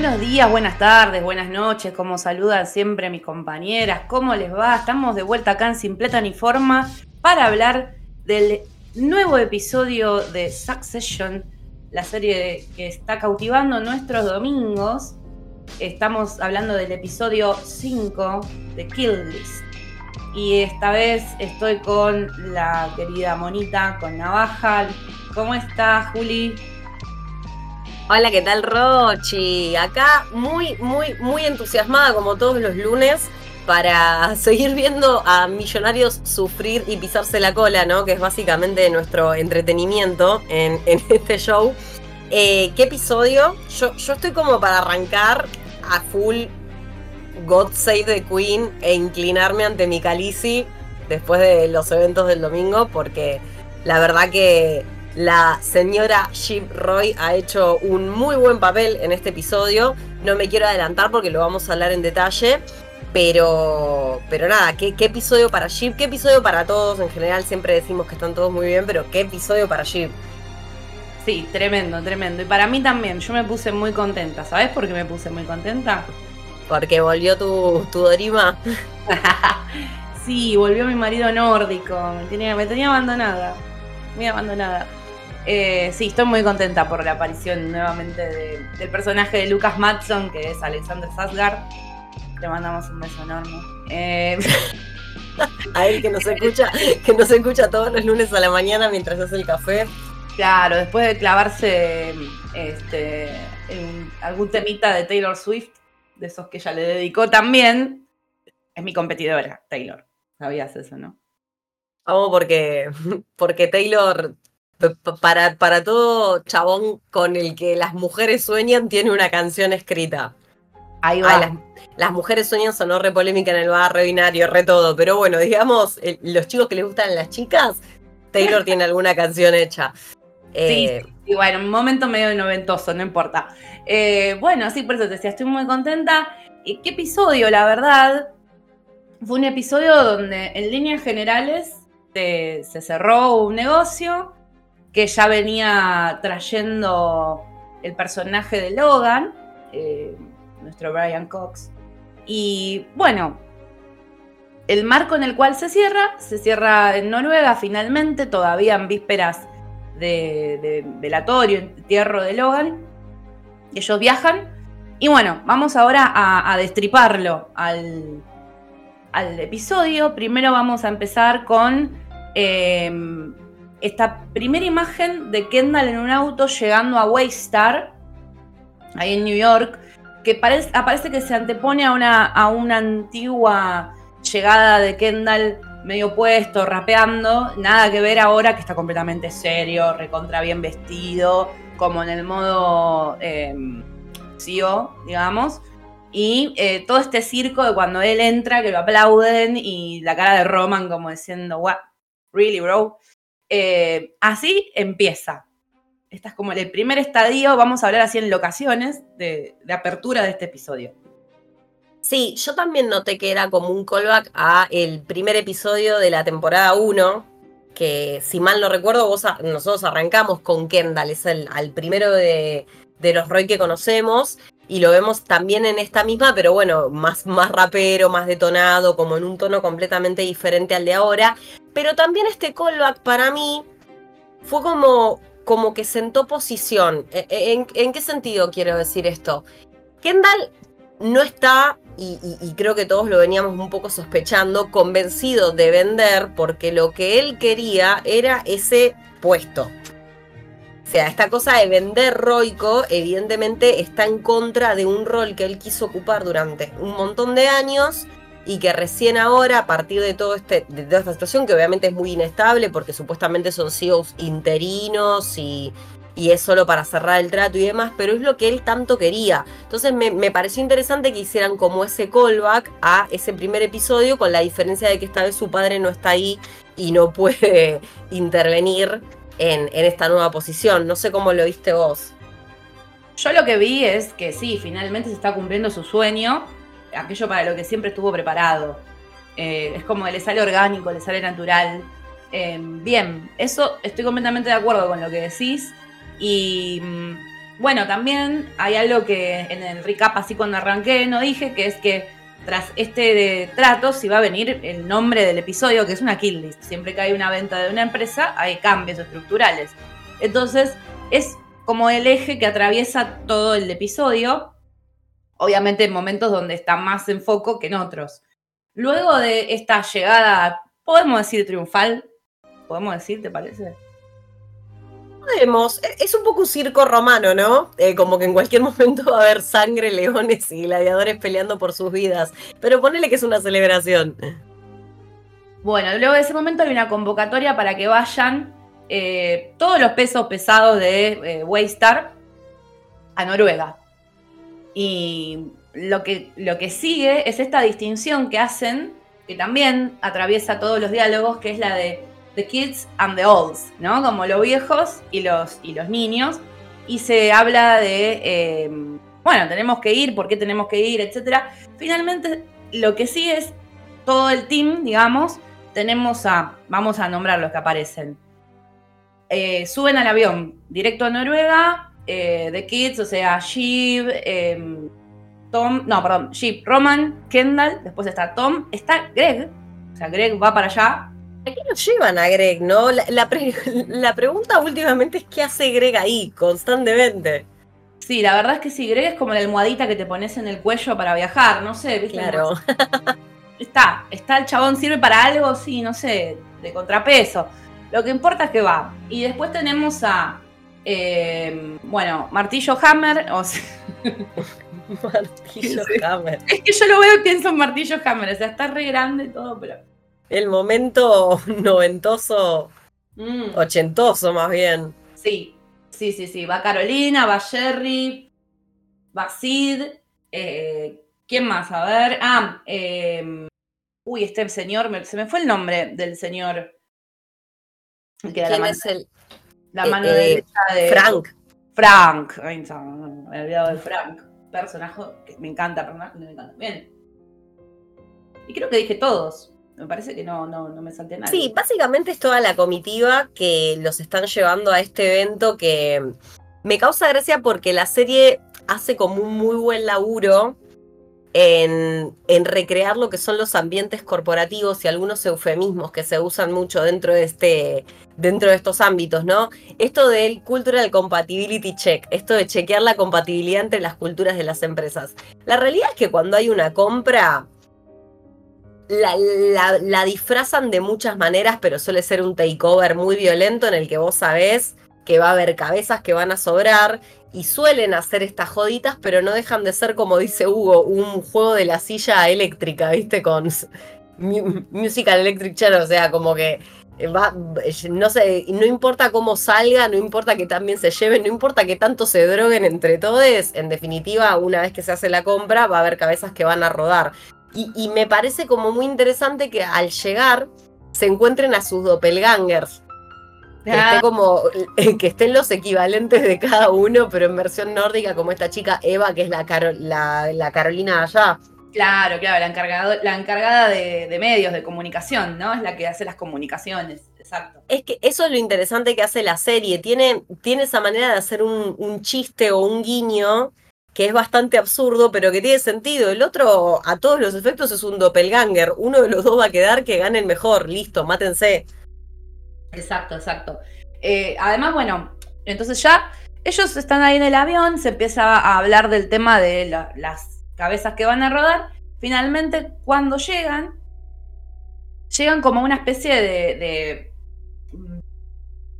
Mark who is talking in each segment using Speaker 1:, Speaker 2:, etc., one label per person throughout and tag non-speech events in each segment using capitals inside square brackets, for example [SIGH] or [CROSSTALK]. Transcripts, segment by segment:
Speaker 1: Buenos días, buenas tardes, buenas noches, como saludan siempre mis compañeras, ¿cómo les va? Estamos de vuelta acá en Simpleta ni Forma para hablar del nuevo episodio de Succession, la serie que está cautivando nuestros domingos. Estamos hablando del episodio 5 de Kill List. Y esta vez estoy con la querida Monita, con Navaja. ¿Cómo estás, Juli?
Speaker 2: Hola, ¿qué tal, Rochi? Acá muy, muy, muy entusiasmada como todos los lunes para [LAUGHS] seguir viendo a millonarios sufrir y pisarse la cola, ¿no? Que es básicamente nuestro entretenimiento [LAUGHS] en, este show. Eh, ¿Qué episodio? Yo, yo estoy como para arrancar a full God Save the Queen e inclinarme ante mi Khaleesi después de los eventos del domingo, porque la verdad que la señora Ship Roy ha hecho un muy buen papel en este episodio. No me quiero adelantar porque lo vamos a hablar en detalle. Pero, pero nada, ¿qué, episodio para Ship? ¿Qué episodio para todos? En general siempre decimos que están todos muy bien, pero ¿qué episodio para Ship?
Speaker 1: Sí, tremendo, tremendo. Y para mí también, yo me puse muy contenta. ¿Sabes por qué me puse muy contenta?
Speaker 2: Porque volvió tu, tu Dorima. [LAUGHS]
Speaker 1: sí, volvió mi marido nórdico. Me tenía, me tenía abandonada. Muy abandonada. Eh, sí, estoy muy contenta por la aparición nuevamente del personaje de Lucas Matson, que es Alexander Sasgard. Le mandamos un beso enorme. Eh, [LAUGHS]
Speaker 2: a él que nos escucha, que nos escucha todos los lunes a la mañana mientras hace el café.
Speaker 1: Claro, después de clavarse este, en algún temita de Taylor Swift, de esos que ella le dedicó también, es mi competidora, Taylor. Sabías eso, ¿no?
Speaker 2: Vamos, porque, porque Taylor para, para todo chabón con el que las mujeres sueñan, tiene una canción escrita.
Speaker 1: Ahí va.
Speaker 2: las, mujeres sueñan sonó re polémica en el barrio binario, re todo. Pero bueno, digamos, los chicos que les gustan las chicas, Taylor tiene alguna canción hecha.
Speaker 1: Eh, sí, bueno, un momento medio noventoso, no importa. Eh, bueno, sí, por eso te decía, estoy muy contenta. ¿Y qué episodio, la verdad? Fue un episodio donde en líneas generales se cerró un negocio, que ya venía trayendo el personaje de Logan, eh, nuestro Brian Cox. Y bueno, el marco en el cual se cierra, se cierra en Noruega finalmente, todavía en vísperas de, velatorio, entierro de Logan. Ellos viajan. Y bueno, vamos ahora a, destriparlo al, al, episodio. Primero vamos a empezar con eh, esta primera imagen de Kendall en un auto llegando a Waystar, ahí en New York, que parece, aparece que se antepone a una, a una antigua llegada de Kendall medio puesto, rapeando, nada que ver ahora que está completamente serio, recontra bien vestido, como en el modo eh, CEO, digamos. Y eh, todo este circo de cuando él entra, que lo aplauden, y la cara de Roman como diciendo, what, really, bro. Eh, así empieza. Este es como el primer estadio, vamos a hablar así en locaciones de, apertura de este episodio.
Speaker 2: Sí, yo también noté que era como un callback a el primer episodio de la temporada 1, que si mal no recuerdo, nosotros arrancamos con Kendall, es el al primero de, de, los Roy que conocemos, y lo vemos también en esta misma, pero bueno, más, más rapero, más detonado, como en un tono completamente diferente al de ahora. Pero también este callback para mí fue como, como que sentó posición. E, e, ¿En, qué sentido quiero decir esto? Kendall no está, y, creo que todos lo veníamos un poco sospechando, convencido de vender porque lo que él quería era ese puesto. O sea, esta cosa de vender roico, evidentemente está en contra de un rol que él quiso ocupar durante un montón de años y que recién ahora, a partir de todo este, de toda esta situación, que obviamente es muy inestable porque supuestamente son CEOs interinos y, y es solo para cerrar el trato y demás, pero es lo que él tanto quería. Entonces me, me, pareció interesante que hicieran como ese callback a ese primer episodio, con la diferencia de que esta vez su padre no está ahí y no puede [LAUGHS] intervenir en, esta nueva posición. No sé cómo lo viste vos.
Speaker 1: Yo lo que vi es que sí, finalmente se está cumpliendo su sueño aquello para lo que siempre estuvo preparado. Eh, es como le sale orgánico, le sale natural. Eh, bien, eso estoy completamente de acuerdo con lo que decís. Y mm, bueno, también hay algo que en el recap, así cuando arranqué, no dije, que es que tras este trato, si va a venir el nombre del episodio, que es una kill list. Siempre que hay una venta de una empresa, hay cambios estructurales. Entonces, es como el eje que atraviesa todo el episodio. Obviamente en momentos donde está más en foco que en otros. Luego de esta llegada, podemos decir triunfal, podemos decir, ¿te parece?
Speaker 2: Podemos, e-, es un poco un circo romano, ¿no? Eh, como que en cualquier [LAUGHS] momento va a haber sangre, leones y gladiadores peleando por sus vidas. Pero ponele que es una celebración.
Speaker 1: Bueno, luego de ese momento hay una convocatoria para que vayan eh, todos los pesos pesados de eh, Waystar a Noruega. Y lo que, lo que sigue es esta distinción que hacen, que también atraviesa todos los diálogos, que es la de The Kids and the Olds, ¿no? Como los viejos y los, y los niños. Y se habla de, em, bueno, tenemos que ir, por qué tenemos que ir, etc. Finalmente, lo que sí es todo el team, digamos, tenemos a, vamos a nombrar los que aparecen. Eh, suben al avión directo a Noruega, eh, The Kids, o sea, Shiv, em, Tom, no, perdón, Shiv, Roman, Kendall, después está Tom, está Greg, o sea, Greg va para allá,
Speaker 2: ¿A qué nos llevan a Greg, no? [LAUGHS] La, pregunta últimamente es qué hace Greg ahí, constantemente.
Speaker 1: Sí, la verdad es que sí, Greg es como la almohadita que te pones en el cuello para viajar, no sé, ¿viste?
Speaker 2: Claro.
Speaker 1: Está, está el chabón, sirve para algo, sí, no sé, de contrapeso. Lo que importa es que va. Y después tenemos a, eh, bueno, Martillo Hammer, o sea, [LAUGHS]
Speaker 2: Martillo [LAUGHS] Hammer.
Speaker 1: Es que yo lo veo y pienso en Martillo Hammer, o sea, está re grande todo, pero
Speaker 2: el momento [LAUGHS] noventoso, mm. ochentoso más bien.
Speaker 1: Sí, sí, sí, sí. Va Carolina, va Jerry, va Sid. Eh, ¿Quién más? A ver. Ah, em, uy, este señor, se me fue el nombre del señor.
Speaker 2: ¿Quién es el?
Speaker 1: La mano eh, derecha de.
Speaker 2: Frank.
Speaker 1: Frank. Ay, me he olvidado de Frank. Personaje que me encanta, personaje que me encanta. Bien. Y creo que dije todos. Me parece que no, no, no me salté nada.
Speaker 2: Sí, básicamente es toda la comitiva que los están llevando a este evento que me causa gracia porque la serie hace como un muy buen laburo en, en, recrear lo que son los ambientes corporativos y algunos eufemismos que se usan mucho dentro de este dentro de estos ámbitos, ¿no? Esto del cultural compatibility check, esto de chequear la compatibilidad entre las culturas de las empresas. La realidad es que cuando hay una compra la, disfrazan de muchas maneras, pero suele ser un takeover muy violento en el que vos sabés que va a haber cabezas que van a sobrar y suelen hacer estas joditas, pero no dejan de ser, como dice Hugo, un juego de la silla eléctrica, ¿viste? Con Musical Electric Chair, o sea, como que va, no sé, no importa cómo salga, no importa que también se lleven, no importa que tanto se droguen entre todos, en definitiva, una vez que se hace la compra, va a haber cabezas que van a rodar. Y, me parece como muy interesante que al llegar se encuentren a sus doppelgangers. Que, esté ah. como, [LAUGHS] que estén los equivalentes de cada uno, pero en versión nórdica, como esta chica Eva, que es la, la, Carolina allá.
Speaker 1: Claro, claro, la encargada, la encargada de, medios, de comunicación, ¿no? Es la que hace las comunicaciones, exacto.
Speaker 2: Es que eso es lo interesante que hace la serie. Tiene, tiene esa manera de hacer un, un chiste o un guiño que es bastante absurdo, pero que tiene sentido. El otro, a todos los efectos, es un doppelganger. Uno de los dos va a quedar que gane el mejor. Listo, mátense.
Speaker 1: Exacto, exacto. Eh, además, bueno, entonces ya ellos están ahí en el avión, se empieza a hablar del tema de las cabezas que van a rodar. Finalmente, cuando llegan, llegan como una especie de, de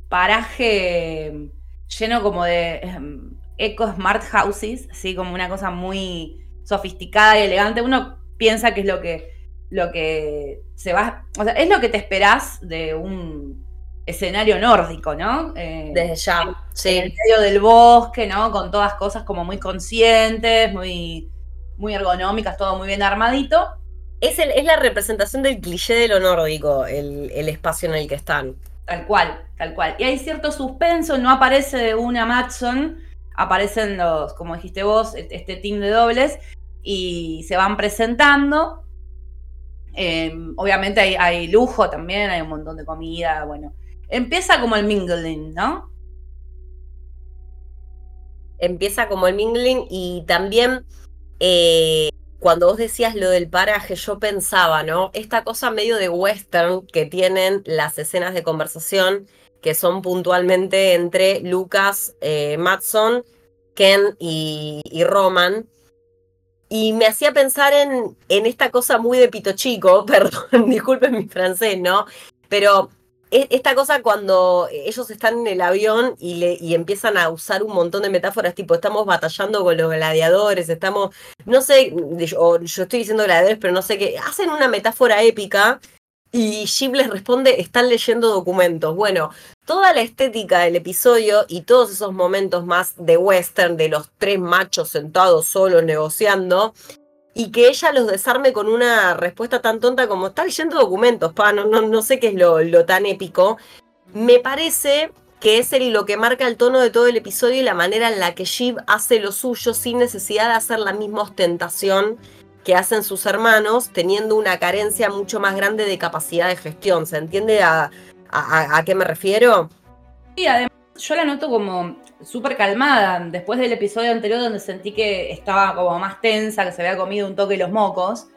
Speaker 1: paraje lleno como de em, eco smart houses, así como una cosa muy sofisticada y elegante. Uno piensa que es lo que, lo que se va, o sea, es lo que te esperás de un escenario nórdico, ¿no?
Speaker 2: Eh, Desde ya,
Speaker 1: sí. En medio del bosque, ¿no? Con todas cosas como muy conscientes, muy, muy ergonómicas, todo muy bien armadito.
Speaker 2: Es, el, es la representación del cliché de lo nórdico, el, el espacio en el que están.
Speaker 1: Tal cual, tal cual. Y hay cierto suspenso, no aparece una Matson, aparecen los, como dijiste vos, e-, este team de dobles y se van presentando. Em, obviamente hay, lujo también, hay un montón de comida, bueno. Empieza como el mingling, ¿no?
Speaker 2: Empieza como el mingling y también eh, cuando vos decías lo del paraje, yo pensaba, ¿no? Esta cosa medio de western que tienen las escenas de conversación, que son puntualmente entre Lucas, eh, Matson, Ken y, Roman. Y me hacía pensar en, en esta cosa muy de pito chico, [LAUGHS] perdón, disculpen mi francés, ¿no? Pero e, esta cosa cuando ellos están en el avión y, le, y empiezan a usar un montón de metáforas, tipo, estamos batallando con los gladiadores, estamos, no sé, yo, yo estoy diciendo gladiadores, pero no sé qué, hacen una metáfora épica y Jim les responde, están leyendo documentos. Bueno, toda la estética del episodio y todos esos momentos más de western, de los tres machos sentados solos negociando, y que ella los desarme con una respuesta tan tonta como está leyendo documentos, pa, no, no, no sé qué es lo, lo, tan épico. Me parece que es el, lo que marca el tono de todo el episodio y la manera en la que Shiv hace lo suyo sin necesidad de hacer la misma ostentación que hacen sus hermanos, teniendo una carencia mucho más grande de capacidad de gestión. ¿Se entiende a, a, a qué me refiero?
Speaker 1: Sí, además yo la noto como súper calmada. Después del episodio anterior donde sentí que estaba como más tensa, que se había comido un toque los mocos.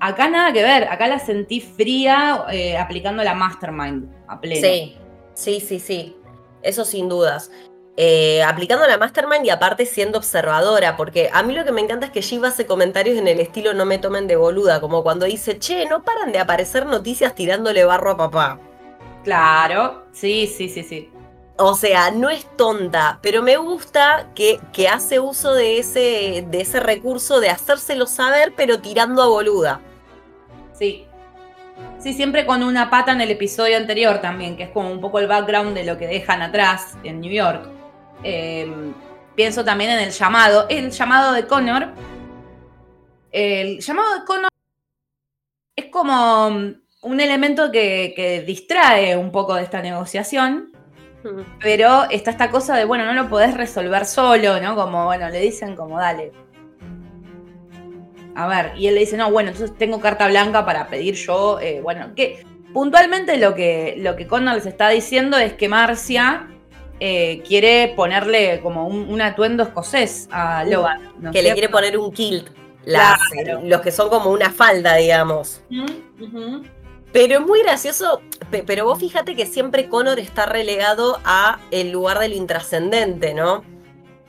Speaker 1: Acá nada que ver, acá la sentí fría eh, aplicando la Mastermind a pleno.
Speaker 2: Sí, sí, sí, sí. Eso sin dudas. Eh, aplicando la Mastermind y aparte siendo observadora, porque a mí lo que me encanta es que Shiva hace comentarios en el estilo no me tomen de boluda, como cuando dice, che, no paran de aparecer noticias tirándole barro a papá.
Speaker 1: Claro, sí, sí, sí, sí.
Speaker 2: O sea, no es tonta, pero me gusta que, que hace uso de ese, de ese recurso de hacérselo saber, pero tirando a boluda.
Speaker 1: Sí. Sí, siempre con una pata en el episodio anterior también, que es como un poco el background de lo que dejan atrás en New York. Em, pienso también en el llamado. El llamado de Connor. El llamado de Connor es como un elemento que, que distrae un poco de esta negociación pero está esta cosa de, bueno, no lo podés resolver solo, ¿no? Como, bueno, le dicen como, dale. A ver, y él le dice, no, bueno, entonces tengo carta blanca para pedir yo, eh, bueno, que puntualmente lo que, lo que Connor les está diciendo es que Marcia eh, quiere ponerle como un, atuendo escocés a Logan.
Speaker 2: que le quiere poner un kilt. Los que son como una falda, digamos. Pero es muy gracioso, pero vos fíjate que siempre Connor está relegado a el lugar de lo intrascendente, ¿no?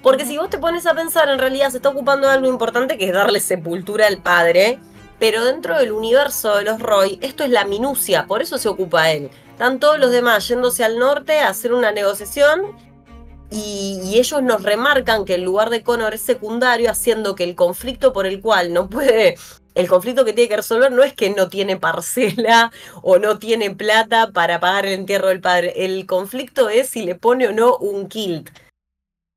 Speaker 2: Porque si vos te pones a pensar, en realidad se está ocupando de algo importante que es darle sepultura al padre, pero dentro del universo de los Roy, esto es la minucia, por eso se ocupa él. Están todos los demás yéndose al norte a hacer una negociación y, ellos nos remarcan que el lugar de Connor es secundario, haciendo que el conflicto por el cual no puede el conflicto que tiene que resolver no es que no tiene parcela [LAUGHS] o no tiene plata para pagar el entierro del padre. El conflicto es si le pone o no un kilt.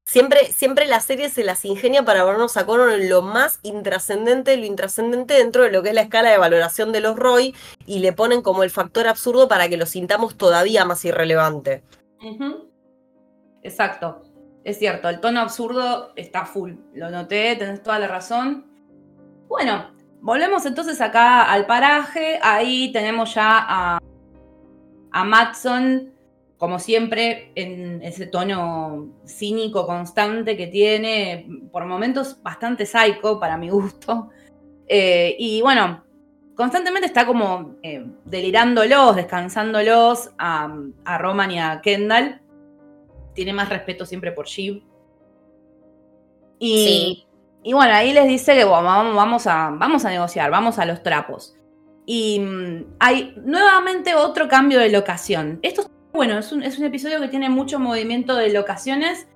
Speaker 2: Siempre, siempre la serie se las ingenia para vernos a Connor en lo más intrascendente, lo intrascendente dentro de lo que es la escala de valoración de los Roy y le ponen como el factor absurdo para que lo sintamos todavía más irrelevante.
Speaker 1: Exacto, es cierto, el tono absurdo está full, lo noté, tenés toda la razón. Bueno, Volvemos entonces acá al paraje. Ahí tenemos ya a, a como siempre, en ese tono cínico constante que tiene, por momentos bastante psycho para mi gusto. Eh, y bueno, constantemente está como eh, delirándolos, descansándolos a, a, Roman y a Kendall. Tiene más respeto siempre por Shiv. Y, y bueno, ahí les dice que vamos, a, vamos a negociar, vamos a los trapos. Y mm, hay nuevamente otro cambio de locación. Esto bueno, es un, es un episodio que tiene mucho movimiento de locaciones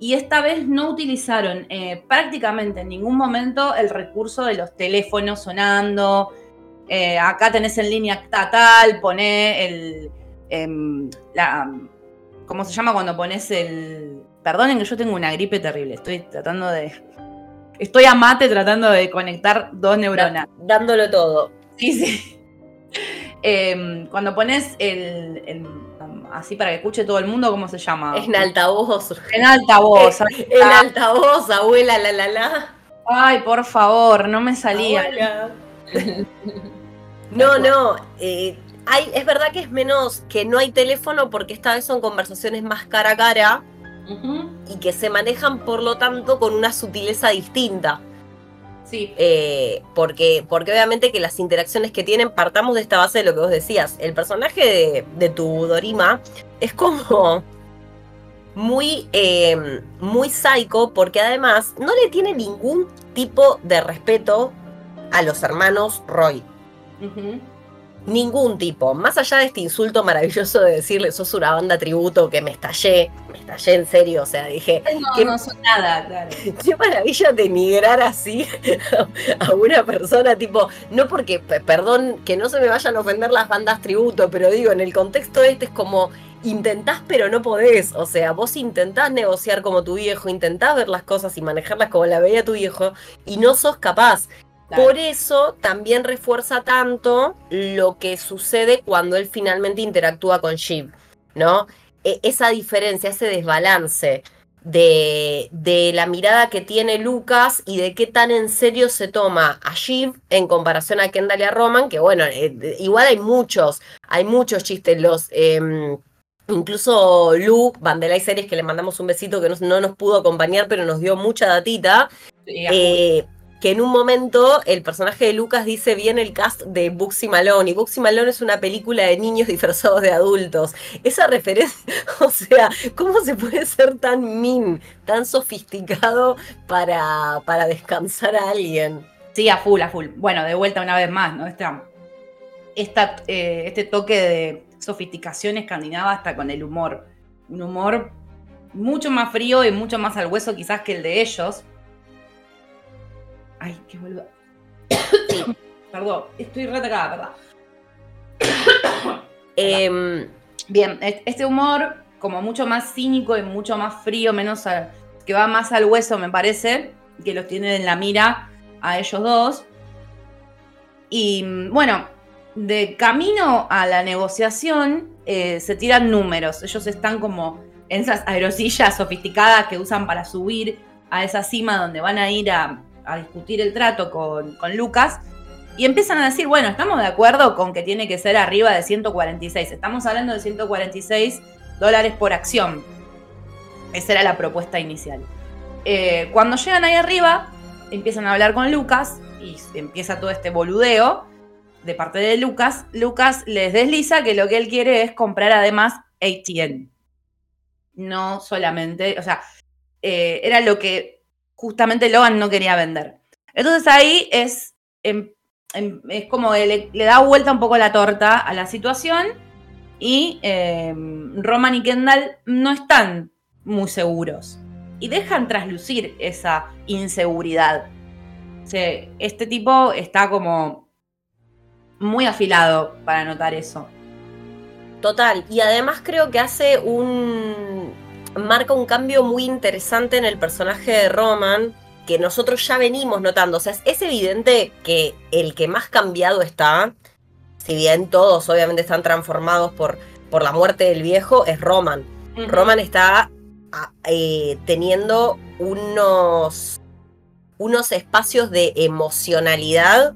Speaker 1: y esta vez no utilizaron eh, prácticamente en ningún momento el recurso de los teléfonos sonando. Eh, acá tenés en línea tal, pone el. Em, la, ¿Cómo se llama cuando pones el. Perdonen que yo tengo una gripe terrible, estoy tratando de Estoy a mate tratando de conectar dos neuronas.
Speaker 2: dándolo todo.
Speaker 1: Sí, sí. [LAUGHS] Em, cuando pones el, así para que escuche todo el mundo, ¿cómo se llama?
Speaker 2: En altavoz.
Speaker 1: En altavoz. [LAUGHS]
Speaker 2: en altavoz, abuela, la la la.
Speaker 1: Ay, por favor, no me salía. [LAUGHS]
Speaker 2: no, no. Eh, hay, es verdad que es menos, que no hay teléfono porque esta vez son conversaciones más cara a cara y que se manejan, por lo tanto, con una sutileza distinta.
Speaker 1: Sí.
Speaker 2: Eh, porque, porque obviamente que las interacciones que tienen, partamos de esta base de lo que vos decías. El personaje de, de tu Dorima es como muy, eh, muy psycho, porque además no le tiene ningún tipo de respeto a los hermanos Roy. Ningún tipo. Más allá de este insulto maravilloso de decirle, sos una banda tributo que me estallé, me estallé en serio, o sea, dije...
Speaker 1: No, no son nada, claro. [LAUGHS]
Speaker 2: Qué maravilla denigrar así [LAUGHS] a una persona, tipo, no porque, perdón, que no se me vayan a ofender las bandas tributo, pero digo, en el contexto este es como, intentás pero no podés, o sea, vos intentás negociar como tu viejo, intentás ver las cosas y manejarlas como la veía tu viejo, y no sos capaz. Por eso también refuerza tanto lo que sucede cuando él finalmente interactúa con Shiv, ¿no? E, esa diferencia, ese desbalance de, de, la mirada que tiene Lucas y de qué tan en serio se toma a Shiv en comparación a Kendall y a Roman, que bueno, eh, igual hay muchos, hay muchos chistes, los... Em, incluso Luke, Vandelay Series, que le mandamos un besito que no, nos pudo acompañar, pero nos dio mucha datita. eh, que en un momento el personaje de Lucas dice bien el cast de Buxy Malone, y Buxy Malone es una película de niños disfrazados de adultos. Esa referencia, [LAUGHS] o sea, ¿cómo se puede ser tan min, tan sofisticado para, para descansar a alguien?
Speaker 1: Sí, a full, a full. Bueno, de vuelta una vez más, ¿no? Esta, esta, eh, este toque de sofisticación escandinava hasta con el humor. Un humor mucho más frío y mucho más al hueso quizás que el de ellos, Ay, qué vuelvo. [COUGHS] Perdón, estoy retacada,
Speaker 2: ¿verdad? [COUGHS] Em,
Speaker 1: bien, este humor, como mucho más cínico y mucho más frío, menos que va más al hueso, me parece, que los tiene en la mira a ellos dos. Y bueno, de camino a la negociación eh, se tiran números. Ellos están como en esas aerosillas sofisticadas que usan para subir a esa cima donde van a ir a, a discutir el trato con, Lucas y empiezan a decir, bueno, estamos de acuerdo con que tiene que ser arriba de 146. Estamos hablando de 146 dólares por acción. Esa era la propuesta inicial. Eh, cuando llegan ahí arriba, empiezan a hablar con Lucas y empieza todo este boludeo de parte de Lucas. Lucas les desliza que lo que él quiere es comprar además ATN. No solamente, o sea, eh, era lo que justamente Logan no quería vender. Entonces ahí es, em, em, es como le, da vuelta un poco la torta a la situación y em, Roman y Kendall no están muy seguros y dejan traslucir esa inseguridad. este tipo está como muy afilado para notar eso.
Speaker 2: Total, y además creo que hace un, marca un cambio muy interesante en el personaje de Roman que nosotros ya venimos notando. O sea, es evidente que el que más cambiado está, si bien todos obviamente están transformados por, por la muerte del viejo, es Roman. Roman está eh, teniendo unos, unos espacios de emocionalidad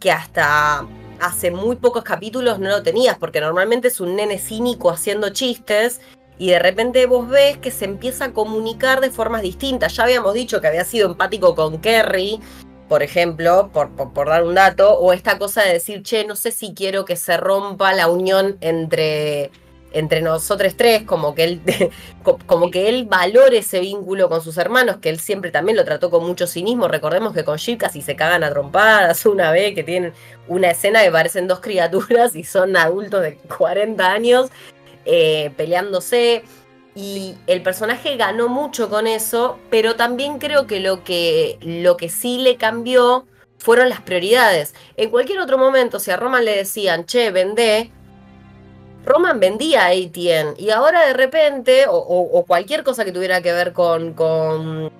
Speaker 2: que hasta hace muy pocos capítulos no lo tenías, porque normalmente es un nene cínico haciendo chistes y de repente vos ves que se empieza a comunicar de formas distintas. Ya habíamos dicho que había sido empático con Kerry, por ejemplo, por, por, dar un dato, o esta cosa de decir, che, no sé si quiero que se rompa la unión entre, entre nosotros tres, como que, él, [LAUGHS] como que él valore ese vínculo con sus hermanos, que él siempre también lo trató con mucho cinismo. Recordemos que con Jill casi se cagan a trompadas una vez, que tienen una escena que parecen dos criaturas y son adultos de 40 años eh, peleándose. Y el personaje ganó mucho con eso, pero también creo que lo, que lo que sí le cambió fueron las prioridades. En cualquier otro momento, si a Roman le decían, che, vendé, Roman vendía a ATN y ahora de repente, o, cualquier cosa que tuviera que ver con, con,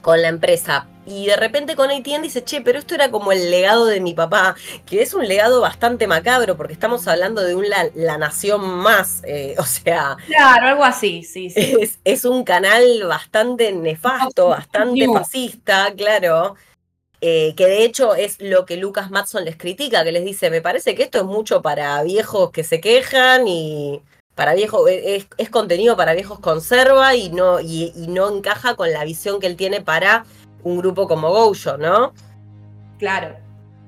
Speaker 2: con la empresa, y de repente con ATN dice, che, pero esto era como el legado de mi papá, que es un legado bastante macabro, porque estamos hablando de un la, nación más, eh, [LAUGHS] o sea...
Speaker 1: Claro, algo así, sí, sí.
Speaker 2: Es, un canal bastante nefasto, bastante fascista, claro. Eh, que de hecho es lo que Lucas Matson les critica, que les dice, me parece que esto es mucho para viejos que se quejan y para viejos, es, contenido para viejos conserva y no, y, no encaja con la visión que él tiene para un grupo como Gojo, ¿no?
Speaker 1: Claro,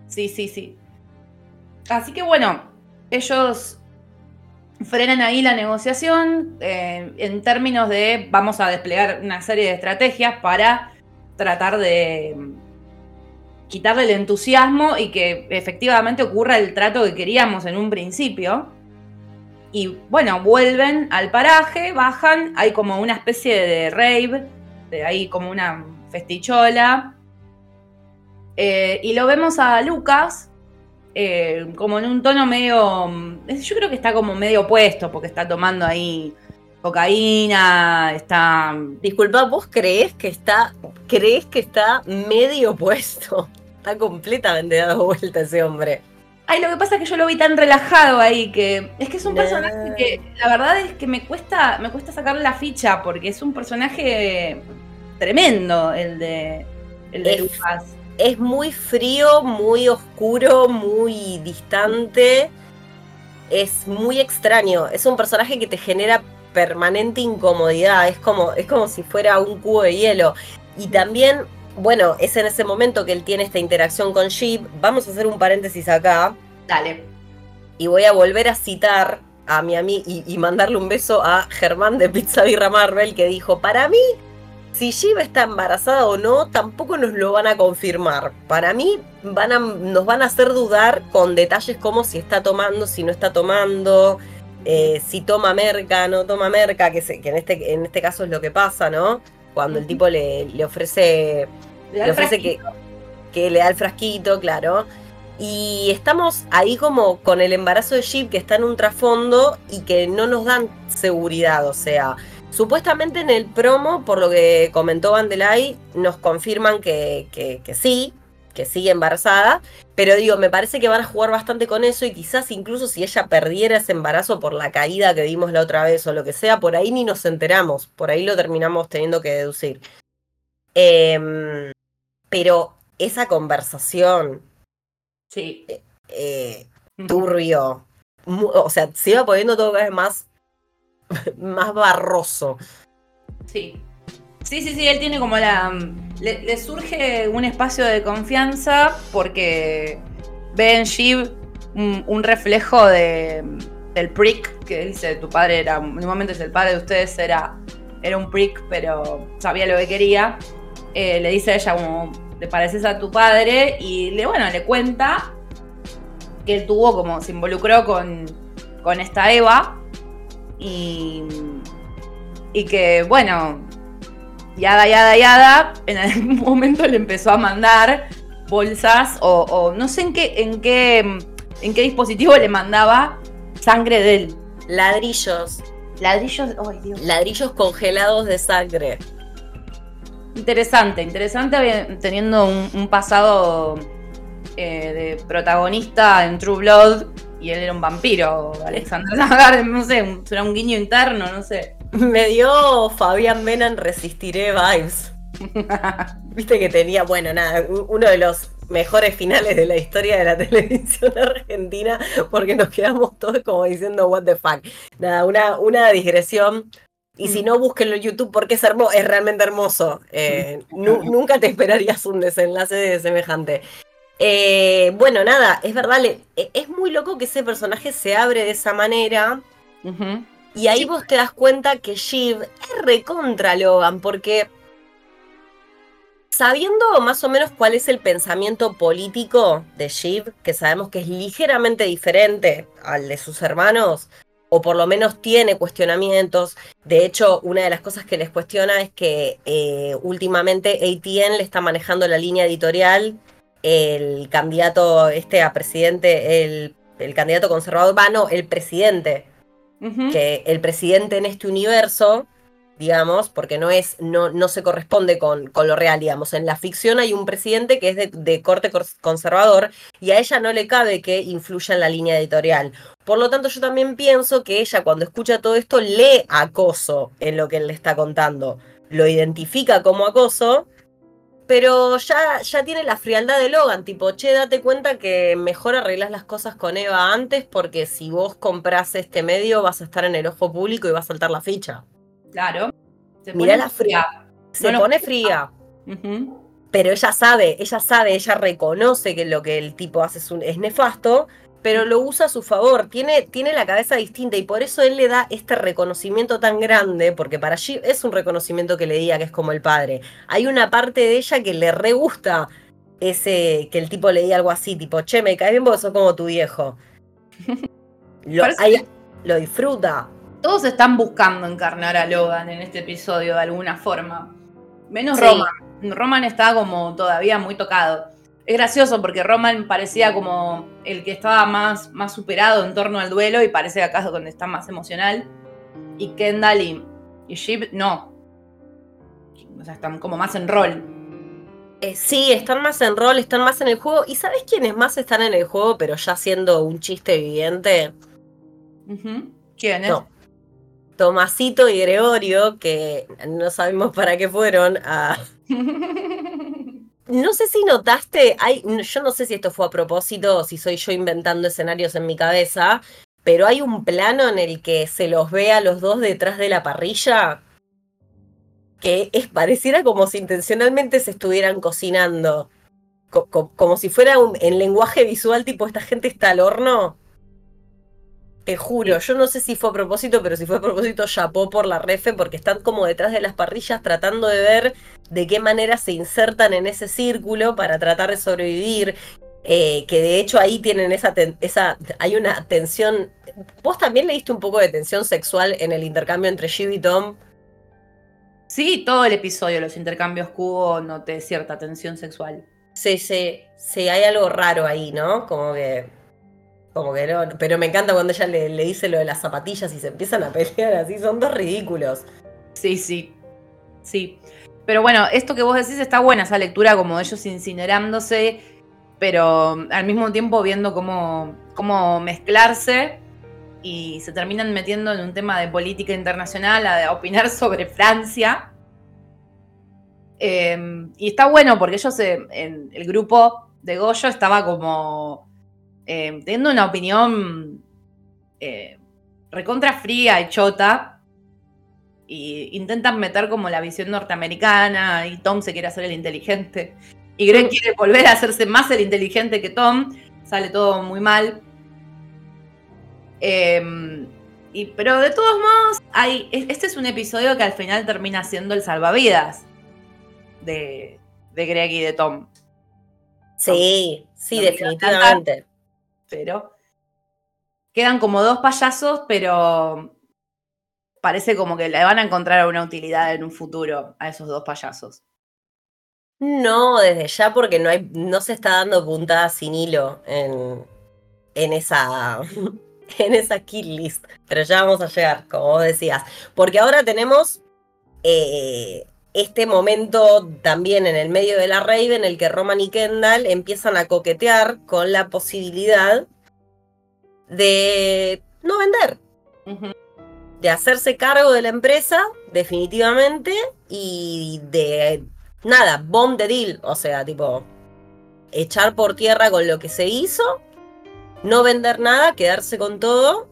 Speaker 1: sí, sí, sí. Así que bueno, ellos frenan ahí la negociación eh, en términos de vamos a desplegar una serie de estrategias para tratar de quitarle el entusiasmo y que efectivamente ocurra el trato que queríamos en un principio. Y bueno, vuelven al paraje, bajan, hay como una especie de rave, de ahí como una festichola. Eh, y lo vemos a Lucas eh, como en un tono medio, yo creo que está como medio opuesto, porque está tomando ahí cocaína, está...
Speaker 2: Disculpa, ¿vos crees que está, crees que está medio opuesto? Está completamente dado vuelta ese hombre.
Speaker 1: Ay, lo que pasa es que yo lo vi tan relajado ahí que es que es un personaje que la verdad es que me cuesta me cuesta sacarle la ficha porque es un personaje tremendo el de el de Lucas.
Speaker 2: Es muy frío, muy oscuro, muy distante. Es muy extraño. Es un personaje que te genera permanente incomodidad. Es como, es como si fuera un cubo de hielo. Y también bueno, es en ese momento que él tiene esta interacción con Sheep. Vamos a hacer un paréntesis acá.
Speaker 1: Dale.
Speaker 2: Y voy a volver a citar a mi amigo y, mandarle un beso a Germán de Pizza Birra Marvel que dijo, para mí, si Sheep está embarazada o no, tampoco nos lo van a confirmar. Para mí van a, nos van a hacer dudar con detalles como si está tomando, si no está tomando, eh, si toma merca, no toma merca, que, que en, este, en este caso es lo que pasa, ¿no? Cuando el tipo le, le ofrece, le, ofrece que, que, le da el frasquito, claro. Y estamos ahí como con el embarazo de Jeep que está en un trasfondo y que no nos dan seguridad. O sea, supuestamente en el promo, por lo que comentó Vandelay, nos confirman que, que, que sí, que sigue embarazada, pero digo, me parece que van a jugar bastante con eso y quizás incluso si ella perdiera ese embarazo por la caída que vimos la otra vez o lo que sea, por ahí ni nos enteramos, por ahí lo terminamos teniendo que deducir. Em, pero esa conversación,
Speaker 1: sí.
Speaker 2: Eh, eh, turbio, o sea, se iba poniendo todo vez más, [LAUGHS] más barroso.
Speaker 1: Sí. Sí, sí, sí, él tiene como la... Le, surge un espacio de confianza porque ve en Shiv un, reflejo de, del prick que dice tu padre era, en un momento es el padre de ustedes, era, era un prick, pero sabía lo que quería. Eh, le dice a ella como, te pareces a tu padre y le, bueno, le cuenta que él tuvo como, se involucró con, con esta Eva y, y que, bueno, yada, yada, yada, en algún [LAUGHS] momento le empezó a mandar bolsas o, no sé en qué, en qué, en qué dispositivo le mandaba sangre de él.
Speaker 2: Ladrillos.
Speaker 1: Ladrillos, oh, Dios.
Speaker 2: Ladrillos congelados de sangre.
Speaker 1: Interesante, interesante teniendo un, pasado eh, de protagonista en True Blood y él era un vampiro, Alexander [LAUGHS] no sé, será un guiño interno, no sé.
Speaker 2: Me dio Fabián Menan Resistiré vibes. [LAUGHS] Viste que tenía, bueno, nada, uno de los mejores finales de la historia de la [LAUGHS] televisión argentina, porque nos quedamos todos como diciendo, what the fuck. Nada, una, una digresión. Y si no, búsquenlo en YouTube porque es, hermoso, es realmente hermoso. Eh, nunca te esperarías un desenlace de semejante. Eh, bueno, nada, es verdad, e, es muy loco que ese personaje se abre de esa manera. Y ahí vos te das cuenta que Shiv es recontra Logan, porque sabiendo más o menos cuál es el pensamiento político de Shiv, que sabemos que es ligeramente diferente al de sus hermanos, o por lo menos tiene cuestionamientos. De hecho, una de las cosas que les cuestiona es que eh, últimamente ATN le está manejando la línea editorial, el candidato este a presidente, el, el candidato conservador, va, no, el presidente que el presidente en este universo, digamos, porque no es, no, no se corresponde con, con, lo real, digamos. En la ficción hay un presidente que es de, corte conservador y a ella no le cabe que influya en la línea editorial. Por lo tanto, yo también pienso que ella cuando escucha todo esto lee acoso en lo que él le está contando. Lo identifica como acoso, pero ya, ya tiene la frialdad de Logan, tipo, che, date cuenta que mejor arreglas las cosas con Eva antes porque si vos compras este medio vas a estar en el ojo público y va a saltar la ficha.
Speaker 1: Claro.
Speaker 2: Mira la fría. Se pone fría. Pero ella sabe, ella sabe, ella reconoce que lo que el tipo hace es, es nefasto, pero lo usa a su favor, tiene, tiene la cabeza distinta y por eso él le da este reconocimiento tan grande, porque para allí es un reconocimiento que le diga que es como el padre. Hay una parte de ella que le re gusta ese, que el tipo le diga algo así, tipo, che, me caes bien porque sos como tu viejo. [LAUGHS] Lo, lo disfruta.
Speaker 1: Todos están buscando encarnar a Logan en este episodio de alguna forma. Menos Roman. Roman está como todavía muy tocado es gracioso porque Roman parecía como el que estaba más, más superado en torno al duelo y parece acaso donde está más emocional. Y Kendall y, y no. O sea, están como más en rol.
Speaker 2: Eh, sí, están más en rol, están más en el juego. ¿Y sabes quiénes más están en el juego, pero ya siendo un chiste viviente?
Speaker 1: ¿Quiénes?
Speaker 2: Tomasito y Gregorio, que no sabemos para qué fueron a. [LAUGHS] No sé si notaste, hay, yo no sé si esto fue a propósito o si soy yo inventando escenarios en mi cabeza, pero hay un plano en el que se los ve a los dos detrás de la parrilla que es, pareciera como si intencionalmente se estuvieran cocinando. como si fuera un, en lenguaje visual, tipo, esta gente está al horno. Te juro, yo no sé si fue a propósito, pero si fue a propósito, chapó por la refe, porque están como detrás de las parrillas tratando de ver de qué manera se insertan en ese círculo para tratar de sobrevivir. Eh, que de hecho ahí tienen esa, esa, hay una tensión. ¿Vos también leíste un poco de tensión sexual en el intercambio entre Shiv y Tom?
Speaker 1: Sí, todo el episodio, los intercambios cubo, noté cierta tensión sexual.
Speaker 2: Sí, sí, sí, hay algo raro ahí, ¿no? Como que como que no, pero me encanta cuando ella le, dice lo de las zapatillas y se empiezan a pelear así, son dos ridículos.
Speaker 1: Sí, sí, sí. Pero bueno, esto que vos decís está buena, esa lectura como ellos incinerándose, pero al mismo tiempo viendo cómo, cómo mezclarse y se terminan metiendo en un tema de política internacional, a, opinar sobre Francia. Em, y está bueno porque ellos, en el grupo de Goyo, estaba como eh, teniendo una opinión eh, recontra fría y chota, y intentan meter como la visión norteamericana, y Tom se quiere hacer el inteligente, y Greg quiere volver a hacerse más el inteligente que Tom, sale todo muy mal. Em, y, pero de todos modos, hay, este es un episodio que al final termina siendo el salvavidas de, de Greg y de Tom.
Speaker 2: Sí, sí, definitivamente
Speaker 1: pero quedan como dos payasos, pero parece como que le van a encontrar una utilidad en un futuro a esos dos payasos.
Speaker 2: No, desde ya porque no, hay, no se está dando puntada sin hilo en, en esa [LAUGHS] en esa kill list. Pero ya vamos a llegar, como vos decías. Porque ahora tenemos eh, este momento también en el medio de la rave en el que Roman y Kendall empiezan a coquetear con la posibilidad de no vender, de hacerse cargo de la empresa definitivamente y de nada, bomb the deal, o sea, tipo echar por tierra con lo que se hizo, no vender nada, quedarse con todo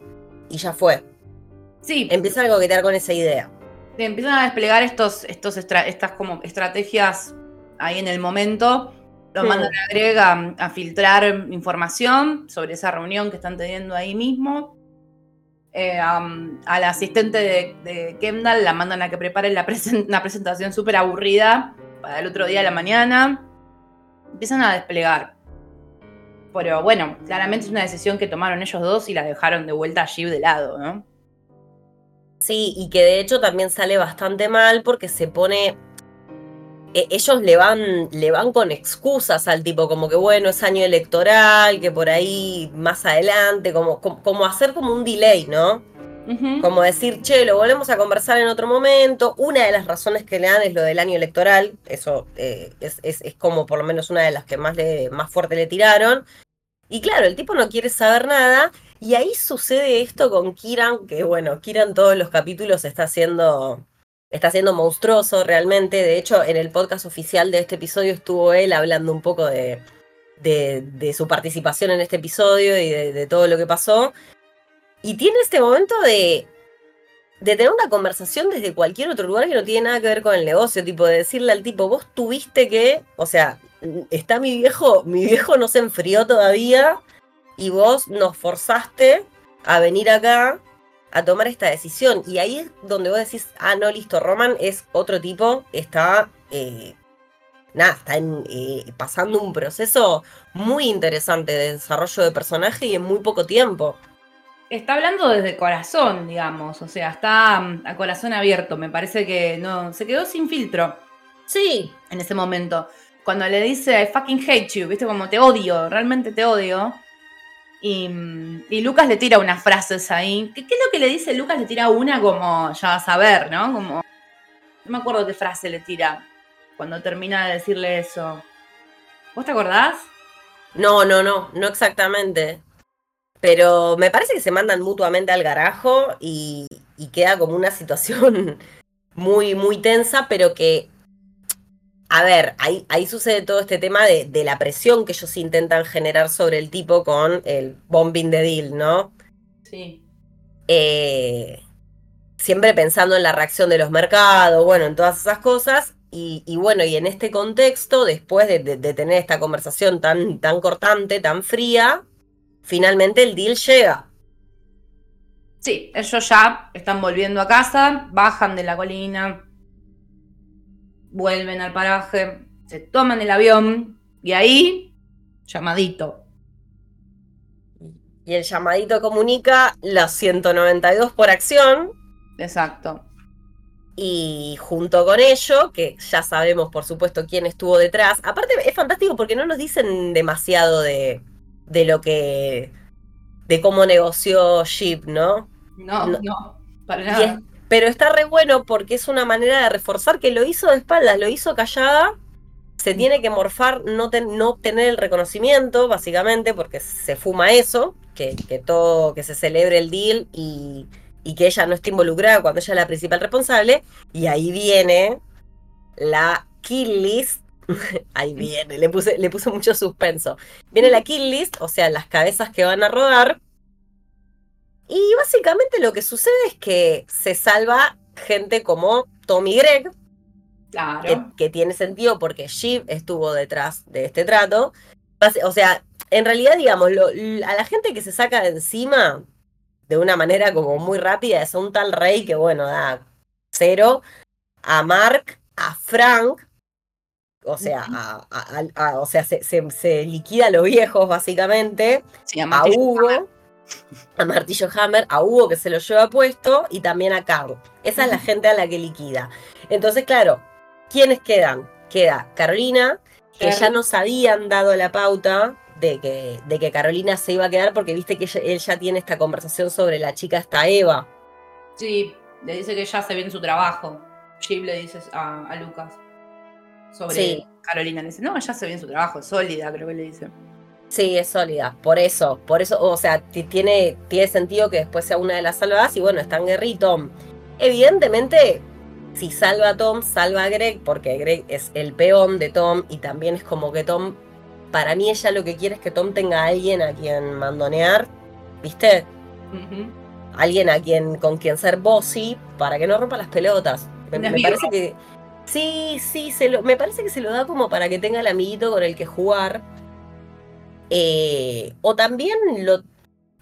Speaker 2: y ya fue.
Speaker 1: Sí.
Speaker 2: Empiezan a coquetear con esa idea
Speaker 1: empiezan a desplegar estos, estos estas como estrategias ahí en el momento. Lo mandan a Greg a, filtrar información sobre esa reunión que están teniendo ahí mismo. Eh, al asistente de, Kendall la mandan a que prepare la [LAUGHS] una presentación súper aburrida para el otro día de la mañana. Empiezan a desplegar. Pero bueno, claramente es una decisión que tomaron ellos dos y la dejaron de vuelta allí de lado, ¿no?
Speaker 2: Sí, y que de hecho también sale bastante mal porque se pone. E, ellos le van, le van con excusas al tipo, como que bueno, es año electoral, que por ahí más adelante, como, como, hacer como un delay, ¿no? Como decir, che, lo volvemos a conversar en otro momento. Una de las razones que le dan es lo del año electoral. Eso eh, es, es, es, como por lo menos una de las que más, le, más fuerte le tiraron. Y claro, el tipo no quiere saber nada. Y ahí sucede esto con Kiran, que bueno, Kiran todos los capítulos está haciendo está siendo monstruoso realmente. De hecho, en el podcast oficial de este episodio estuvo él hablando un poco de, de, su participación en este episodio y de, todo lo que pasó. Y tiene este momento de, de tener una conversación desde cualquier otro lugar que no tiene nada que ver con el negocio, tipo de decirle al tipo, vos tuviste que, o sea, está mi viejo, mi viejo no se enfrió todavía y vos nos forzaste a venir acá a tomar esta decisión. Y ahí es donde vos decís, ah, no, listo, Roman es otro tipo, está, eh, nada, está eh, pasando un proceso muy interesante de desarrollo de personaje y en muy poco tiempo.
Speaker 1: Está hablando desde corazón, digamos, o sea, está mm, a corazón abierto, me parece que no, se quedó sin filtro.
Speaker 2: Sí.
Speaker 1: En ese momento. Cuando le dice, I fucking hate you, viste, como te odio, realmente te odio y, Lucas le tira unas frases ahí. ¿Qué, es lo que le dice Lucas? Le tira una como, ya vas a ver, ¿no? Como, no me acuerdo qué frase le tira cuando termina de decirle eso. ¿Vos te acordás?
Speaker 2: No, no, no, no exactamente. Pero me parece que se mandan mutuamente al garajo y, y queda como una situación [LAUGHS] muy, muy tensa, pero que a ver, ahí, ahí sucede todo este tema de, la presión que ellos intentan generar sobre el tipo con el bombing de deal, ¿no?
Speaker 1: Sí.
Speaker 2: Eh, siempre pensando en la reacción de los mercados, bueno, en todas esas cosas. Y, bueno, y en este contexto, después de, tener esta conversación tan, tan cortante, tan fría, finalmente el deal llega.
Speaker 1: Sí, ellos ya están volviendo a casa, bajan de la colina, vuelven al paraje, se toman el avión y ahí, llamadito.
Speaker 2: Y el llamadito comunica los 192 por acción.
Speaker 1: Exacto.
Speaker 2: Y junto con ello, que ya sabemos por supuesto quién estuvo detrás, aparte es fantástico porque no nos dicen demasiado de, de lo que... de cómo negoció Ship,
Speaker 1: ¿no? No, no, para nada.
Speaker 2: Pero está re bueno porque es una manera de reforzar que lo hizo de espaldas, lo hizo callada. Se tiene que morfar, no, no obtener el reconocimiento, básicamente, porque se fuma eso, que, que todo, que se celebre el deal y, y que ella no esté involucrada cuando ella es la principal responsable. Y ahí viene la kill list. [LAUGHS] ahí viene, le puse, le mucho suspenso. Viene la kill list, o sea, las cabezas que van a rodar y básicamente lo que sucede es que se salva gente como Tommy Greg,
Speaker 1: claro.
Speaker 2: que, tiene sentido porque Shiv estuvo detrás de este trato. O sea, en realidad, digamos, a la gente que se saca de encima de una manera como muy rápida es un tal rey que, bueno, da cero, a Mark, a Frank, o sea, a, o sea se, se, liquida a los viejos, básicamente, a Hugo a Martillo Hammer, a Hugo que se lo lleva puesto y también a Carl. Esa es la gente a la que liquida. Entonces, claro, ¿quiénes quedan? Queda Carolina, que ya nos habían dado la pauta de que, de que Carolina se iba a quedar porque viste que él ya tiene esta conversación sobre la chica esta Eva.
Speaker 1: Sí, le dice que ya hace bien su trabajo. Chip le dice a, Lucas sobre Carolina. Le dice, no, ya hace bien su trabajo, sólida, creo que le dice.
Speaker 2: Sí, es sólida, por eso, por eso, o sea, tiene, tiene sentido que después sea una de las salvadas y bueno, están Gary y Tom. Evidentemente, si salva a Tom, salva a Greg, porque Greg es el peón de Tom y también es como que Tom, para mí ella lo que quiere es que Tom tenga a alguien a quien mandonear, ¿viste? Alguien a quien, con quien ser bossy para que no rompa las pelotas. Me, parece que... Sí, sí, se lo, me parece que se lo da como para que tenga el amiguito con el que jugar eh, o también lo,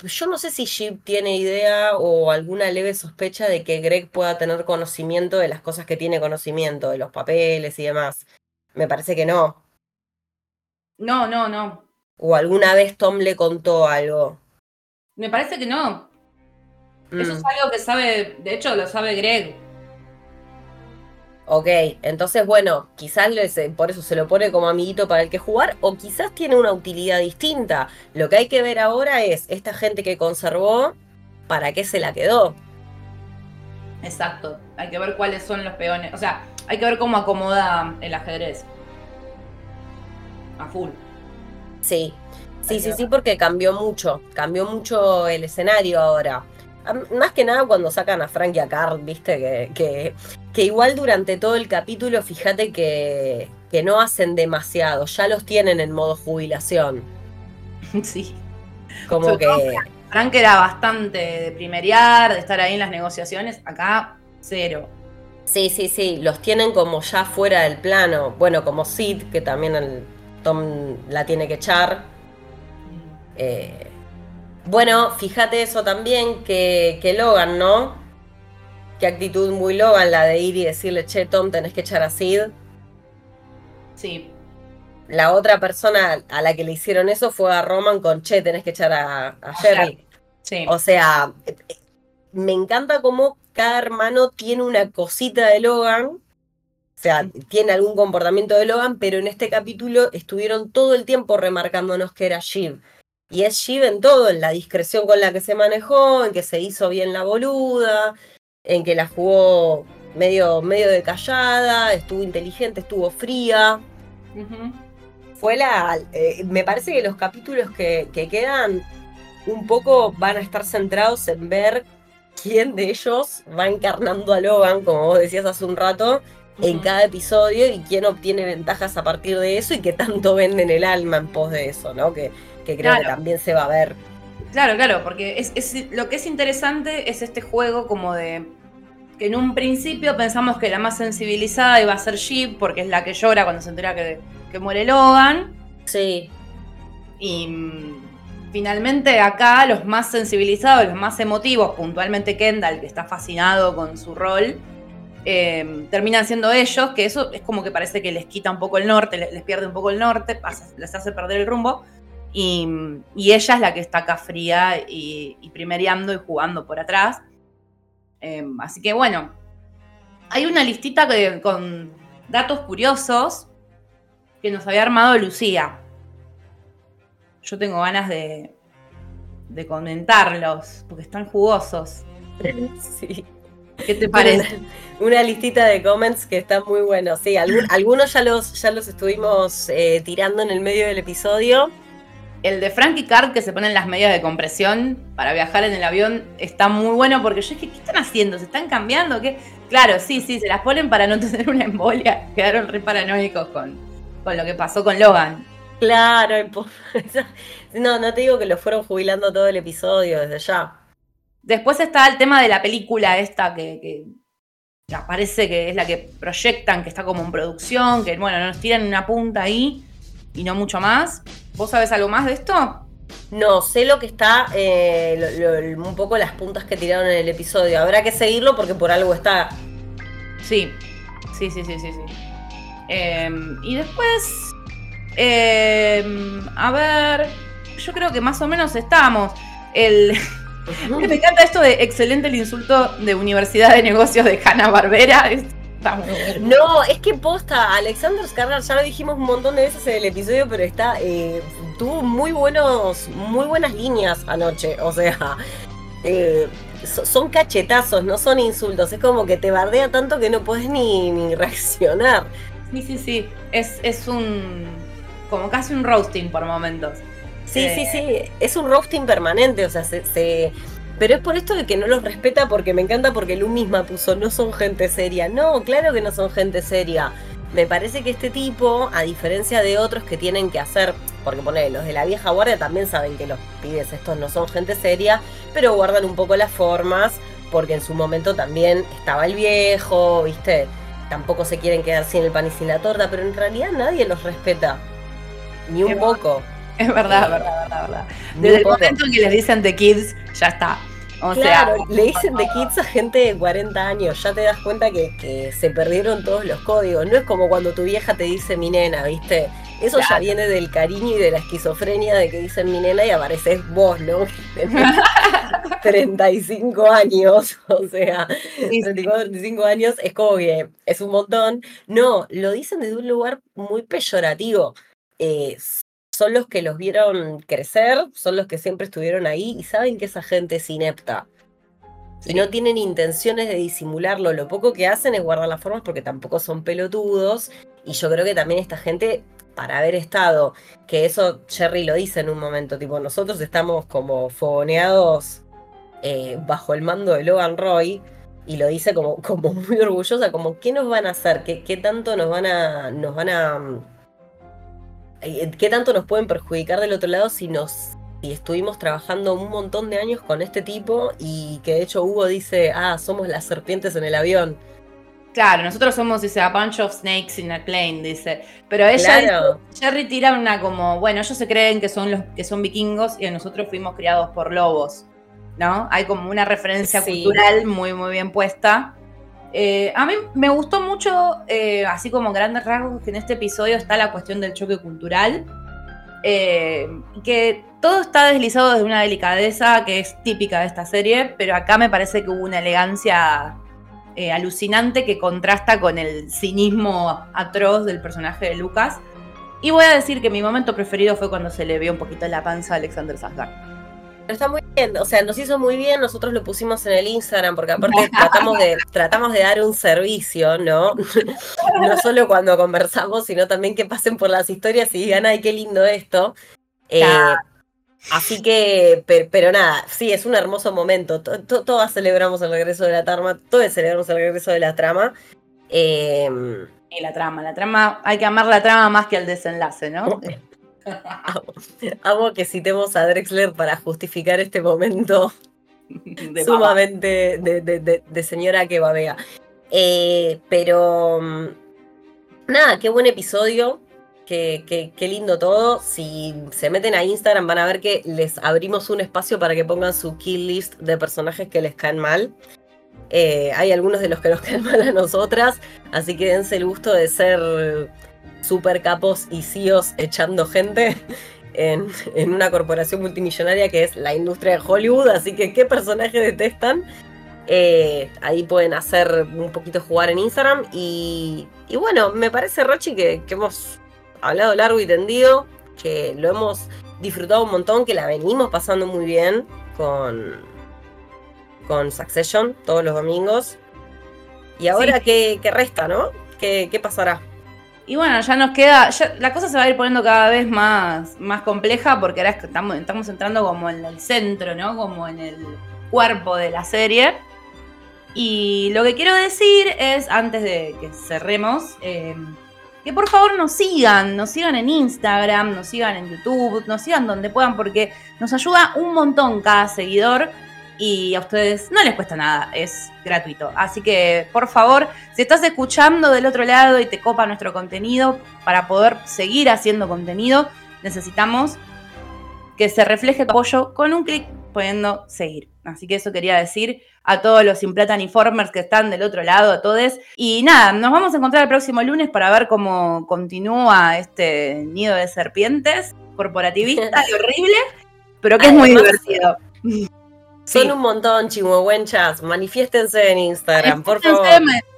Speaker 2: yo no sé si Jeep tiene idea o alguna leve sospecha de que Greg pueda tener conocimiento de las cosas que tiene conocimiento, de los papeles y demás. Me parece que no.
Speaker 1: No, no, no.
Speaker 2: ¿O alguna vez Tom le contó algo?
Speaker 1: Me parece que no. Eso es mm. algo que sabe, de hecho lo sabe Greg.
Speaker 2: Ok, entonces bueno, quizás por eso se lo pone como amiguito para el que jugar, o quizás tiene una utilidad distinta. Lo que hay que ver ahora es esta gente que conservó, ¿para qué se la quedó?
Speaker 1: Exacto, hay que ver cuáles son los peones, o sea, hay que ver cómo acomoda el ajedrez. A full.
Speaker 2: Sí, sí, sí, sí, porque cambió mucho, cambió mucho el escenario ahora. Más que nada cuando sacan a Frank y a Carl, viste, que, que, que igual durante todo el capítulo, fíjate que, que no hacen demasiado, ya los tienen en modo jubilación. [LAUGHS]
Speaker 1: Sí.
Speaker 2: Como que...
Speaker 1: Frank era bastante de primerear, de estar ahí en las negociaciones, acá cero.
Speaker 2: Sí, sí, sí, los tienen como ya fuera del plano. Bueno, como Sid, que también el Tom la tiene que echar. Eh, bueno, fíjate eso también, que, que Logan, ¿no? Qué actitud muy Logan la de ir y decirle, che, Tom, tenés que echar a Sid.
Speaker 1: Sí.
Speaker 2: La otra persona a la que le hicieron eso fue a Roman con, che, tenés que echar a, a Jerry.
Speaker 1: Sí.
Speaker 2: O sea, me encanta cómo cada hermano tiene una cosita de Logan. O sea, tiene algún comportamiento de Logan, pero en este capítulo estuvieron todo el tiempo remarcándonos que era Shiv. Y es Shiv en todo, en la discreción con la que se manejó, en que se hizo bien la boluda, en que la jugó medio, medio de callada, estuvo inteligente, estuvo fría. Fue la. eh, me parece que los capítulos que, que quedan un poco van a estar centrados en ver quién de ellos va encarnando a Logan, como vos decías hace un rato, en cada episodio y quién obtiene ventajas a partir de eso y qué tanto venden el alma en pos de eso, ¿no? Que, que creo que también se va a ver.
Speaker 1: Claro, claro, porque es, es- lo que es interesante es este juego como de que en un principio pensamos que la más sensibilizada iba a ser Jeep, porque es la que llora cuando se entera que, que muere Logan.
Speaker 2: Sí,
Speaker 1: Y mm, finalmente acá los más sensibilizados, los más emotivos, puntualmente Kendall, que está fascinado con su rol, eh, terminan siendo ellos, que eso es como que parece que les quita un poco el norte, les, les pierde un poco el norte, les hace perder el rumbo. Y, y ella es la que está acá fría y, y primereando y jugando por atrás. Eh, así que bueno, hay una listita que- con datos curiosos que nos había armado Lucía. Yo tengo ganas de, de comentarlos, porque están jugosos. [LAUGHS]
Speaker 2: sí.
Speaker 1: ¿Qué te parece?
Speaker 2: Una listita de comments que están muy buenos. Sí, algún- algunos ya los, ya los estuvimos eh, tirando en el medio del episodio.
Speaker 1: El de Frank y Card que se ponen las medias de compresión para viajar en el avión está muy bueno porque yo dije, ¿qué están haciendo? ¿Se están cambiando? ¿Qué? Claro, sí, sí, se las ponen para no [LAUGHS] tener una embolia. Quedaron re paranoicos con, con lo que pasó con Logan.
Speaker 2: Claro, [LAUGHS] no, no te digo que lo fueron jubilando todo el episodio desde ya.
Speaker 1: Después está el tema de la película esta que, que- que aparece que es la que proyectan, que está como en producción, que bueno, nos tiran una punta ahí y no mucho más. ¿Vos sabés algo más de esto?
Speaker 2: No, sé lo que está, eh, lo- lo- un poco las puntas que tiraron en el episodio. Habrá que seguirlo porque por algo está.
Speaker 1: Sí, sí, sí, sí, sí. sí. Em, y después, em, a ver, yo creo que más o menos estamos. El, [LAUGHS] me encanta esto de excelente el insulto de Universidad de Negocios de Hanna Barbera.
Speaker 2: No, es que posta, Alexander Skarsgård, ya lo dijimos un montón de veces en el episodio, pero está, eh, tuvo muy buenos, muy buenas líneas anoche, o sea, eh, so- son cachetazos, no son insultos, es como que te bardea tanto que no puedes ni, ni [LAUGHS] reaccionar.
Speaker 1: Sí, sí, sí. Es, es un. como casi un roasting por momentos.
Speaker 2: Sí,
Speaker 1: Eh,
Speaker 2: sí, sí, es un roasting permanente, o sea, se, se- Pero es por esto de que no los respeta, porque me encanta porque Lu misma puso, no son gente seria. No, claro que no son gente seria. Me parece que este tipo, a diferencia de otros que tienen que hacer, porque pone, los de la vieja guardia también saben que los pibes estos no son gente seria, pero guardan un poco las formas, porque en su momento también estaba el viejo, ¿viste? Tampoco se quieren quedar sin el pan y sin la torta, pero en realidad nadie los respeta. Ni un poco. [LAUGHS]
Speaker 1: Es verdad, verdad, verdad, verdad.
Speaker 2: Ni
Speaker 1: Desde el momento en que les dicen The Kids, ya está. O
Speaker 2: Claro,
Speaker 1: sea,
Speaker 2: le dicen de kids a gente de 40 años, ya te das cuenta que, que se perdieron todos los códigos. No es como cuando tu vieja te dice mi nena, ¿viste? Eso ya viene del cariño y de la esquizofrenia de que dicen mi nena y apareces vos, ¿no? [LAUGHS] Tenés 35 años, [LAUGHS] o sea,
Speaker 1: sí,
Speaker 2: 34, 35 años es como que es un montón. No, lo dicen desde un lugar muy peyorativo. Eh, son los que los vieron crecer, son los que siempre estuvieron ahí y saben que esa gente es inepta.
Speaker 1: Sí.
Speaker 2: Y no tienen intenciones de disimularlo. Lo poco que hacen es guardar las formas porque tampoco son pelotudos. Y yo creo que también esta gente, para haber estado, que eso Cherry lo dice en un momento, tipo, nosotros estamos como fogoneados eh, bajo el mando de Logan Roy y lo dice como, [LAUGHS] como muy orgullosa, como ¿qué nos van a hacer? ¿Qué, qué tanto nos van a, nos van a, eh, qué tanto nos pueden perjudicar del otro lado si nos, estuvimos trabajando un montón de años con este tipo y que de hecho Hugo dice, ah, somos las serpientes en el avión.
Speaker 1: Claro, nosotros somos, dice, a bunch of snakes in a plane, dice. Pero ella, Jerry tira una como, bueno, ellos se creen que son los que son vikingos y nosotros fuimos criados por lobos, ¿no? Hay como una referencia cultural muy, muy bien puesta. Eh, a mí me gustó mucho, eh, así como grandes rasgos, que en este episodio está la cuestión del choque cultural. Eh, que todo está deslizado desde una delicadeza que es típica de esta serie, pero acá me parece que hubo una elegancia alucinante que contrasta con el cinismo atroz del personaje de Lucas. Y voy a decir que mi momento preferido fue cuando se le vio un poquito la panza a Alexander Sasgard.
Speaker 2: está muy bien, o sea, nos hizo muy bien, nosotros lo pusimos en el Instagram, porque aparte [LAUGHS] tratamos de, tratamos de dar un servicio, ¿no? [LAUGHS] no solo cuando conversamos, sino también que pasen por las historias y digan, ay, qué lindo esto. Eh, Así que, pero, nada, sí, es un hermoso momento. Todas celebramos el regreso de la trama, todos celebramos el regreso de la trama.
Speaker 1: Em, y la trama, la trama, hay que amar la trama más que el desenlace, ¿no?
Speaker 2: Amo, que citemos a Drexler para justificar este momento [LAUGHS] sumamente de, señora que babea. Eh, pero mm, nada, qué buen episodio. Qué, lindo todo. Si se meten a Instagram van a ver que les abrimos un espacio para que pongan su kill list de personajes que les caen mal. Eh, hay algunos de los que nos caen mal a nosotras, así que dense el gusto de ser super capos y CEOs echando gente en, una corporación multimillonaria que es la industria de Hollywood. Así que, ¿qué personaje detestan? Eh, ahí pueden hacer un poquito jugar en Instagram. Y, bueno, me parece, Rochi, que hemos hablado largo y tendido, que lo hemos disfrutado un montón, que la venimos pasando muy bien con, con Succession todos los domingos. Y ahora, ¿qué, resta, no? ¿Qué, pasará?
Speaker 1: Y bueno, ya nos queda, la cosa se va a ir poniendo cada vez más, más compleja porque ahora estamos, estamos entrando como en el centro, ¿no? Como en el cuerpo de la serie. Y lo que quiero decir es, antes de que cerremos, eh, que por favor nos sigan, nos sigan en Instagram, nos sigan en YouTube, nos sigan donde puedan porque nos ayuda un montón cada seguidor y a ustedes no les cuesta nada, es gratuito. Así que por favor, si estás escuchando del otro lado y te copa nuestro contenido, para poder seguir haciendo contenido, necesitamos que se refleje tu apoyo con un clic pudiendo seguir. Así que eso quería decir a todos los Informers que están del otro lado, a todos. Y nada, nos vamos a encontrar el próximo lunes para ver cómo continúa este nido de serpientes corporativista y horrible, pero que es muy divertido.
Speaker 2: Son un montón, chihuahuenchas. Manifiéstense en Instagram, por favor.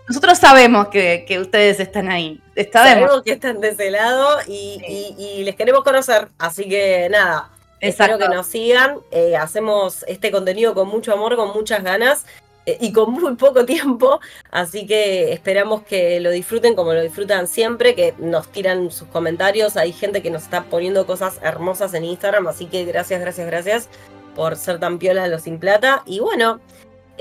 Speaker 1: Nosotros sabemos que, ustedes están ahí.
Speaker 2: Sabemos que están de ese lado y les queremos conocer. Así que nada, Espero que nos sigan. Eh, hacemos este contenido con mucho amor, con muchas ganas eh, y con muy poco tiempo. Así que esperamos que lo disfruten como lo disfrutan siempre, que nos tiran sus comentarios. Hay gente que nos está poniendo cosas hermosas en Instagram. Así que gracias, gracias, gracias por ser tan piola los sin plata. Y bueno.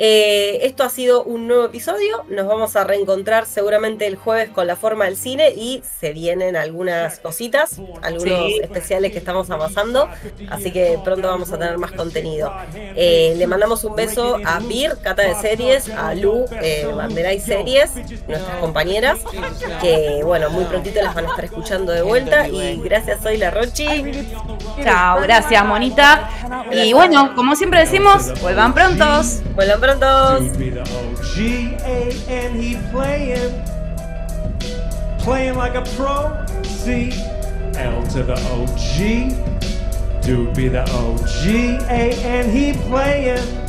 Speaker 2: Eh, esto ha sido un nuevo episodio. Nos vamos a reencontrar seguramente el jueves con la forma del cine y se vienen algunas cositas, algunos especiales que estamos avanzando. Así que pronto vamos a tener más contenido. Eh, le mandamos un beso a Bir, Cata de Series, a Lu, eh, Banderay Series, nuestras compañeras, que bueno, muy prontito las van a estar escuchando de vuelta. Y gracias, soy la Rochi.
Speaker 1: Chao, gracias, Monita. Y bueno, como siempre decimos, vuelvan prontos.
Speaker 2: Vuelvan prontos.
Speaker 3: Prontos. be the OG, A and he playing, playing like a pro. C, L to the OG. Dude be the OG, A and he playing.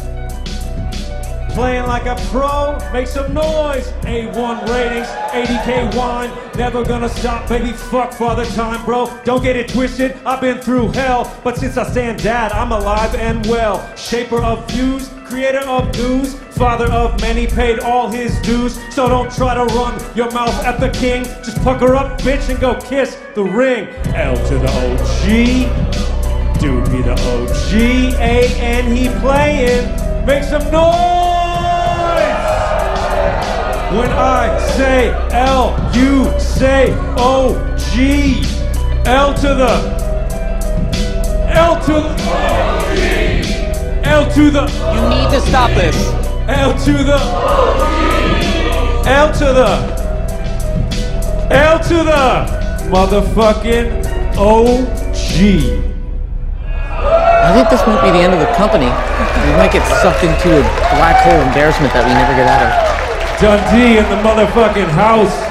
Speaker 3: Playing like a pro, make some noise. A1 ratings, 80k wine, never gonna stop, baby. Fuck father time, bro. Don't get it twisted, I've been through hell. But since I stand dad, I'm alive and well. Shaper of views, creator of news, father of many, paid all his dues. So don't try to run your mouth at the king. Just pucker up, bitch, and go kiss the ring. L to the OG, dude be the OG, A and he playing. Make some noise! When I say L, you say O G. L to the L to the L to the
Speaker 4: You need to stop this.
Speaker 3: L to the L to the L to the motherfucking OG.
Speaker 4: I think this might be the end of the company. We might get sucked into a black hole embarrassment that we never get out of.
Speaker 3: Dundee in the motherfucking house.